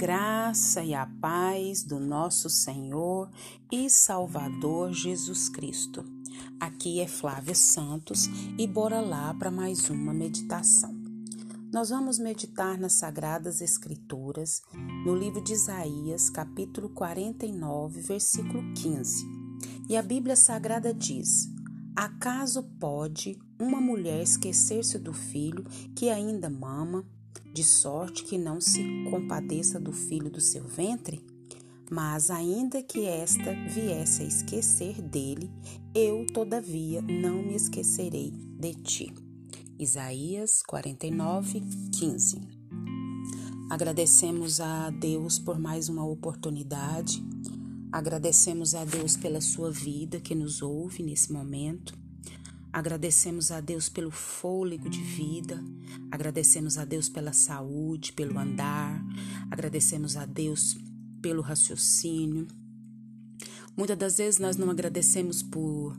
graça e a paz do nosso Senhor e Salvador Jesus Cristo. Aqui é Flávia Santos e bora lá para mais uma meditação. Nós vamos meditar nas Sagradas Escrituras, no livro de Isaías, capítulo 49, versículo 15. E a Bíblia Sagrada diz: Acaso pode uma mulher esquecer-se do filho que ainda mama? De sorte que não se compadeça do filho do seu ventre? Mas ainda que esta viesse a esquecer dele, eu, todavia, não me esquecerei de ti. Isaías 49, 15. Agradecemos a Deus por mais uma oportunidade, agradecemos a Deus pela sua vida que nos ouve nesse momento. Agradecemos a Deus pelo fôlego de vida, agradecemos a Deus pela saúde, pelo andar, agradecemos a Deus pelo raciocínio. Muitas das vezes nós não agradecemos por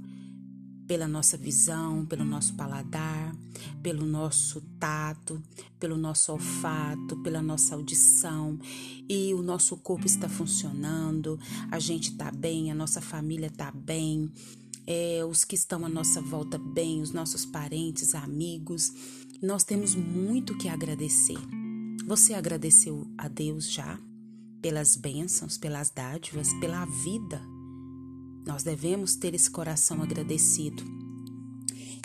pela nossa visão, pelo nosso paladar, pelo nosso tato, pelo nosso olfato, pela nossa audição e o nosso corpo está funcionando, a gente está bem, a nossa família está bem, é, os que estão à nossa volta bem, os nossos parentes, amigos. Nós temos muito que agradecer. Você agradeceu a Deus já pelas bênçãos, pelas dádivas, pela vida? Nós devemos ter esse coração agradecido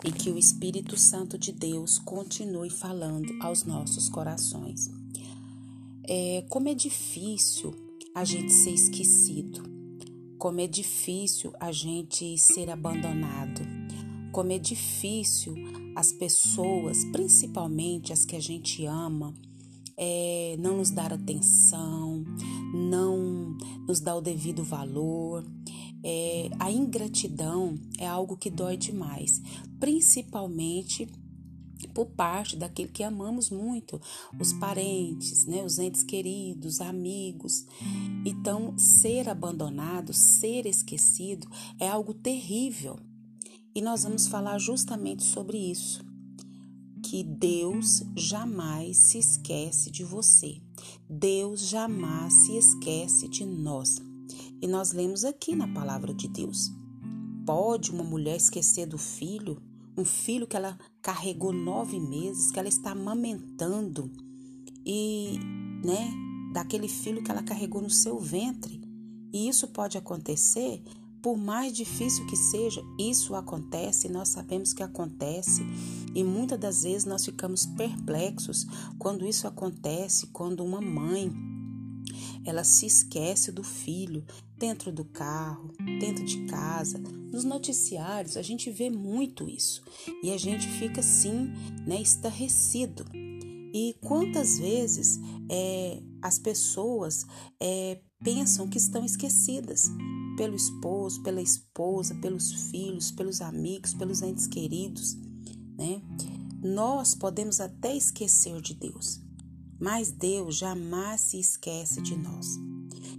e que o Espírito Santo de Deus continue falando aos nossos corações. É, como é difícil a gente ser esquecido como é difícil a gente ser abandonado, como é difícil as pessoas, principalmente as que a gente ama, é, não nos dar atenção, não nos dar o devido valor. É, a ingratidão é algo que dói demais, principalmente por parte daquele que amamos muito, os parentes, né, os entes queridos, amigos. Então, ser abandonado, ser esquecido é algo terrível. E nós vamos falar justamente sobre isso. Que Deus jamais se esquece de você. Deus jamais se esquece de nós. E nós lemos aqui na palavra de Deus. Pode uma mulher esquecer do filho? Um filho que ela carregou nove meses, que ela está amamentando, e, né, daquele filho que ela carregou no seu ventre. E isso pode acontecer, por mais difícil que seja, isso acontece, nós sabemos que acontece, e muitas das vezes nós ficamos perplexos quando isso acontece, quando uma mãe ela se esquece do filho dentro do carro, dentro de casa. Nos noticiários a gente vê muito isso e a gente fica assim, né, estarrecido. E quantas vezes é, as pessoas é, pensam que estão esquecidas pelo esposo, pela esposa, pelos filhos, pelos amigos, pelos entes queridos, né? Nós podemos até esquecer de Deus, mas Deus jamais se esquece de nós.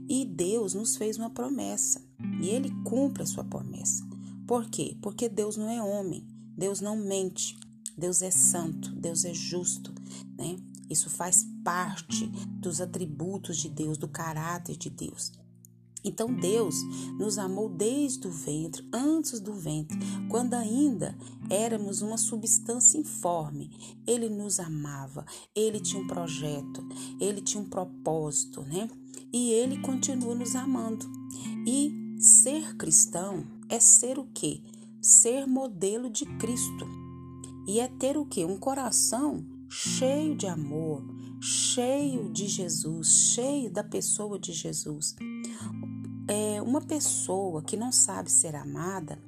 E Deus nos fez uma promessa e Ele cumpre a sua promessa. Por quê? Porque Deus não é homem, Deus não mente, Deus é santo, Deus é justo, né? Isso faz parte dos atributos de Deus, do caráter de Deus. Então Deus nos amou desde o ventre, antes do ventre, quando ainda éramos uma substância informe. Ele nos amava, ele tinha um projeto, ele tinha um propósito, né? E ele continua nos amando. E ser cristão é ser o quê? Ser modelo de Cristo. E é ter o quê? Um coração cheio de amor, cheio de Jesus, cheio da pessoa de Jesus é, uma pessoa que não sabe ser amada,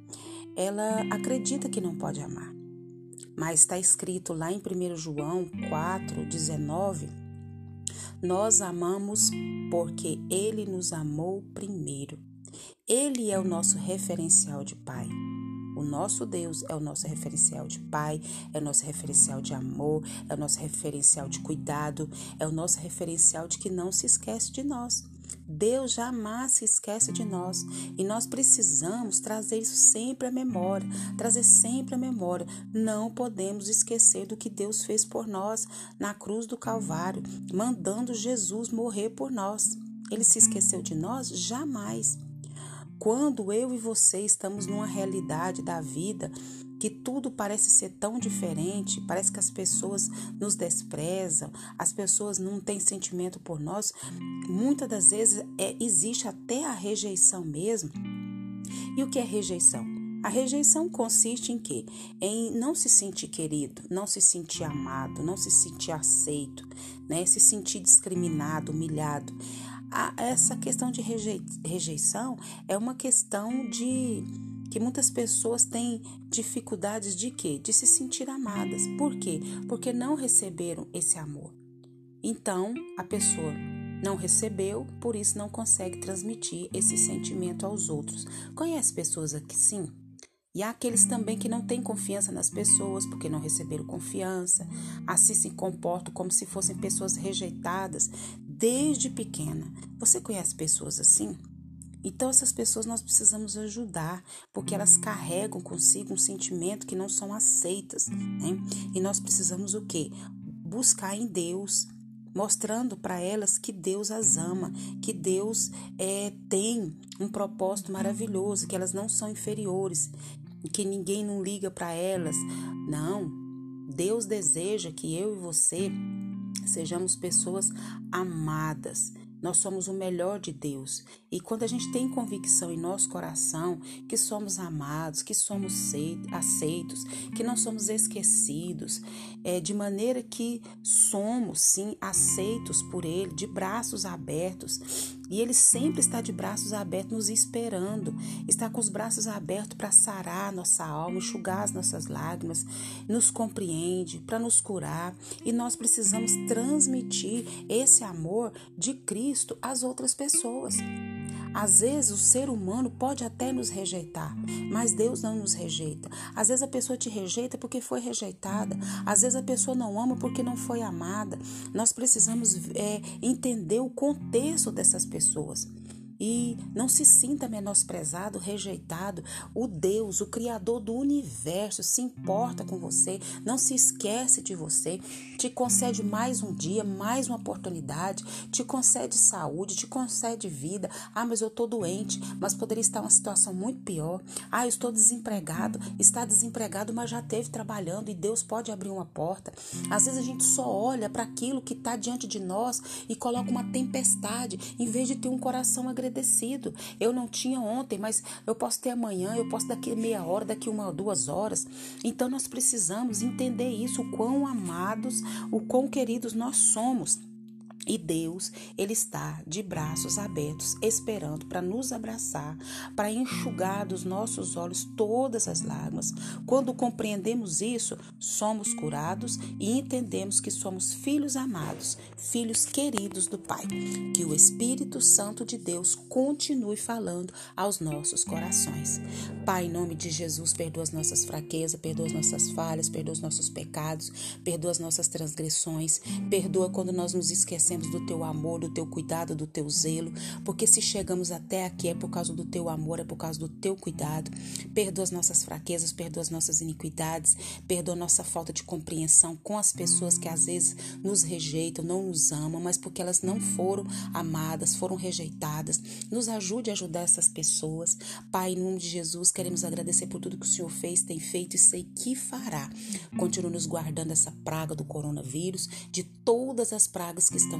ela acredita que não pode amar. Mas está escrito lá em 1 João 4, 19: Nós amamos porque Ele nos amou primeiro. Ele é o nosso referencial de Pai. O nosso Deus é o nosso referencial de Pai, é o nosso referencial de amor, é o nosso referencial de cuidado, é o nosso referencial de que não se esquece de nós. Deus jamais se esquece de nós e nós precisamos trazer isso sempre à memória, trazer sempre à memória. Não podemos esquecer do que Deus fez por nós na cruz do Calvário, mandando Jesus morrer por nós. Ele se esqueceu de nós? Jamais. Quando eu e você estamos numa realidade da vida que tudo parece ser tão diferente, parece que as pessoas nos desprezam, as pessoas não têm sentimento por nós, muitas das vezes é, existe até a rejeição mesmo. E o que é rejeição? A rejeição consiste em quê? Em não se sentir querido, não se sentir amado, não se sentir aceito, né? se sentir discriminado, humilhado. A, essa questão de rejeição é uma questão de que muitas pessoas têm dificuldades de quê? De se sentir amadas. Por quê? Porque não receberam esse amor. Então, a pessoa não recebeu, por isso não consegue transmitir esse sentimento aos outros. Conhece pessoas aqui sim? E há aqueles também que não têm confiança nas pessoas porque não receberam confiança, assim se comportam como se fossem pessoas rejeitadas desde pequena. Você conhece pessoas assim? Então, essas pessoas nós precisamos ajudar, porque elas carregam consigo um sentimento que não são aceitas, né? E nós precisamos o quê? Buscar em Deus, mostrando para elas que Deus as ama, que Deus é, tem um propósito maravilhoso, que elas não são inferiores, que ninguém não liga para elas. Não, Deus deseja que eu e você sejamos pessoas amadas, nós somos o melhor de Deus. E quando a gente tem convicção em nosso coração que somos amados, que somos aceitos, que não somos esquecidos, é, de maneira que somos, sim, aceitos por Ele, de braços abertos, e Ele sempre está de braços abertos, nos esperando, está com os braços abertos para sarar nossa alma, enxugar as nossas lágrimas, nos compreende, para nos curar. E nós precisamos transmitir esse amor de Cristo às outras pessoas. Às vezes o ser humano pode até nos rejeitar, mas Deus não nos rejeita. Às vezes a pessoa te rejeita porque foi rejeitada. Às vezes a pessoa não ama porque não foi amada. Nós precisamos é, entender o contexto dessas pessoas. E não se sinta menosprezado, rejeitado. O Deus, o Criador do universo, se importa com você, não se esquece de você, te concede mais um dia, mais uma oportunidade, te concede saúde, te concede vida. Ah, mas eu estou doente, mas poderia estar uma situação muito pior. Ah, eu estou desempregado, está desempregado, mas já teve trabalhando e Deus pode abrir uma porta. Às vezes a gente só olha para aquilo que está diante de nós e coloca uma tempestade, em vez de ter um coração agredido Eu não tinha ontem, mas eu posso ter amanhã, eu posso daqui meia hora, daqui uma ou duas horas. Então nós precisamos entender isso, o quão amados, o quão queridos nós somos. E Deus, Ele está de braços abertos, esperando para nos abraçar, para enxugar dos nossos olhos todas as lágrimas. Quando compreendemos isso, somos curados e entendemos que somos filhos amados, filhos queridos do Pai. Que o Espírito Santo de Deus continue falando aos nossos corações. Pai, em nome de Jesus, perdoa as nossas fraquezas, perdoa as nossas falhas, perdoa os nossos pecados, perdoa as nossas transgressões, perdoa quando nós nos esquecemos do teu amor, do teu cuidado, do teu zelo, porque se chegamos até aqui é por causa do teu amor, é por causa do teu cuidado. Perdoa as nossas fraquezas, perdoa as nossas iniquidades, perdoa a nossa falta de compreensão com as pessoas que às vezes nos rejeitam, não nos amam, mas porque elas não foram amadas, foram rejeitadas. Nos ajude a ajudar essas pessoas. Pai, em nome de Jesus, queremos agradecer por tudo que o Senhor fez, tem feito e sei que fará. Continue nos guardando essa praga do coronavírus, de todas as pragas que estão